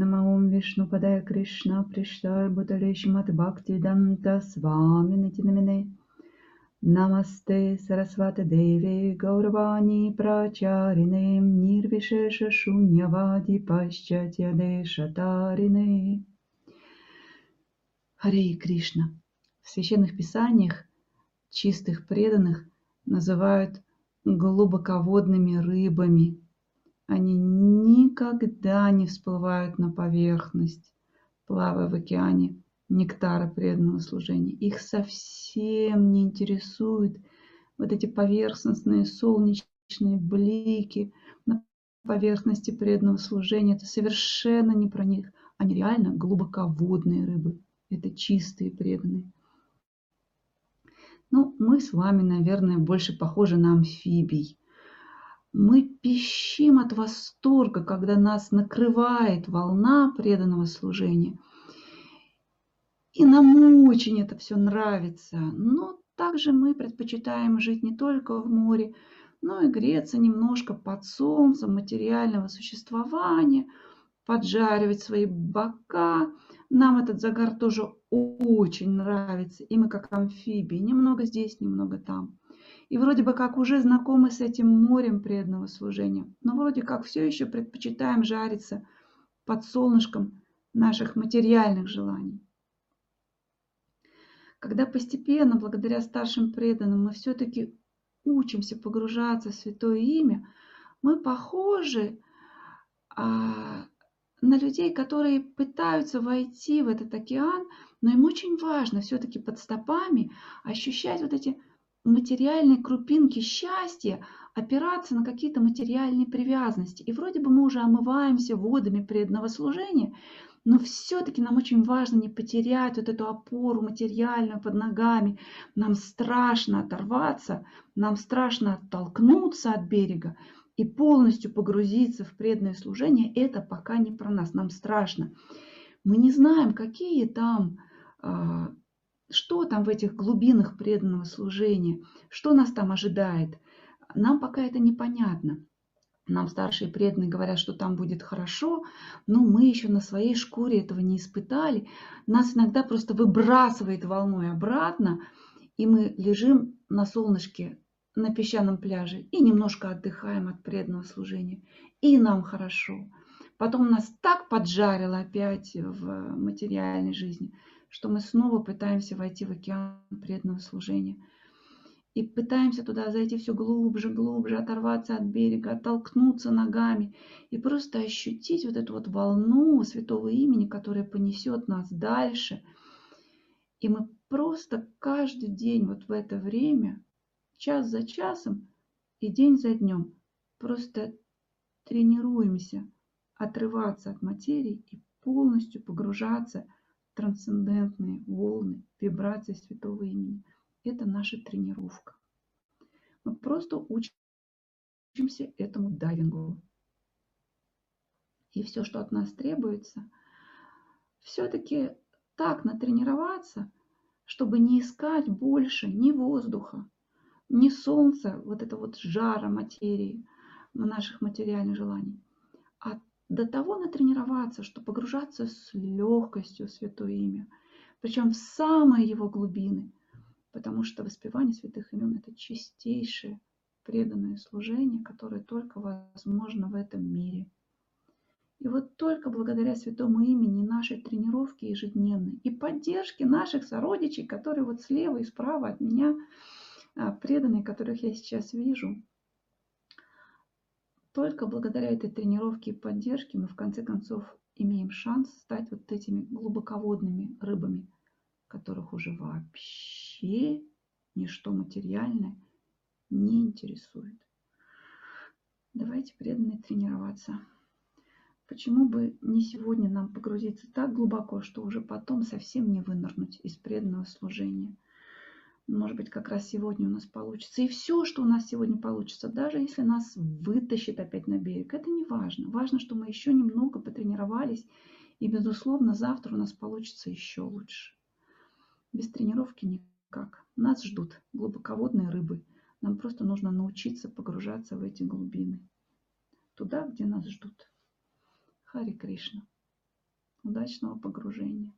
Намаум Вишну Падая Кришна Приштар Буталеш Мат Бхакти Данта Свами Нитинамине. Намасте Сарасвата Деви Гауравани Прачарине Нирвишеша Шуньявади Пащатья Дешатарине. Харе Кришна. В священных писаниях чистых преданных называют глубоководными рыбами. Они никогда не всплывают на поверхность, плавая в океане нектара преданного служения. Их совсем не интересуют вот эти поверхностные солнечные блики на поверхности преданного служения. Это совершенно не про них. Они реально глубоководные рыбы. Это чистые преданные. Ну, мы с вами, наверное, больше похожи на амфибий. Мы пищим от восторга, когда нас накрывает волна преданного служения. И нам очень это все нравится. Но также мы предпочитаем жить не только в море, но и греться немножко под солнцем материального существования, поджаривать свои бока. Нам этот загар тоже очень нравится. И мы как амфибии. Немного здесь, немного там. И вроде бы как уже знакомы с этим морем преданного служения. Но вроде как все еще предпочитаем жариться под солнышком наших материальных желаний. Когда постепенно, благодаря старшим преданным, мы все-таки учимся погружаться в Святое Имя, мы похожи а, на людей, которые пытаются войти в этот океан, но им очень важно все-таки под стопами ощущать вот эти материальные крупинки счастья, опираться на какие-то материальные привязанности. И вроде бы мы уже омываемся водами преданного служения, но все-таки нам очень важно не потерять вот эту опору материальную под ногами. Нам страшно оторваться, нам страшно оттолкнуться от берега и полностью погрузиться в преданное служение. Это пока не про нас, нам страшно. Мы не знаем, какие там а, что там в этих глубинах преданного служения, что нас там ожидает. Нам пока это непонятно. Нам старшие преданные говорят, что там будет хорошо, но мы еще на своей шкуре этого не испытали. Нас иногда просто выбрасывает волной обратно, и мы лежим на солнышке на песчаном пляже и немножко отдыхаем от преданного служения. И нам хорошо. Потом нас так поджарило опять в материальной жизни – что мы снова пытаемся войти в океан преданного служения. И пытаемся туда зайти все глубже, глубже, оторваться от берега, оттолкнуться ногами и просто ощутить вот эту вот волну святого имени, которая понесет нас дальше. И мы просто каждый день вот в это время, час за часом и день за днем, просто тренируемся отрываться от материи и полностью погружаться в трансцендентные волны, вибрации святого имени. Это наша тренировка. Мы просто учимся этому дайвингу. И все, что от нас требуется, все-таки так натренироваться, чтобы не искать больше ни воздуха, ни солнца, вот это вот жара материи, наших материальных желаний, до того натренироваться, что погружаться с легкостью в Святое Имя, причем в самые его глубины, потому что воспевание святых имен – это чистейшее преданное служение, которое только возможно в этом мире. И вот только благодаря святому имени нашей тренировки ежедневной и поддержки наших сородичей, которые вот слева и справа от меня, а, преданные, которых я сейчас вижу – только благодаря этой тренировке и поддержке мы в конце концов имеем шанс стать вот этими глубоководными рыбами, которых уже вообще ничто материальное не интересует. Давайте преданные тренироваться. Почему бы не сегодня нам погрузиться так глубоко, что уже потом совсем не вынырнуть из преданного служения? Может быть, как раз сегодня у нас получится. И все, что у нас сегодня получится, даже если нас вытащит опять на берег, это не важно. Важно, что мы еще немного потренировались, и, безусловно, завтра у нас получится еще лучше. Без тренировки никак. Нас ждут глубоководные рыбы. Нам просто нужно научиться погружаться в эти глубины. Туда, где нас ждут. Хари Кришна. Удачного погружения.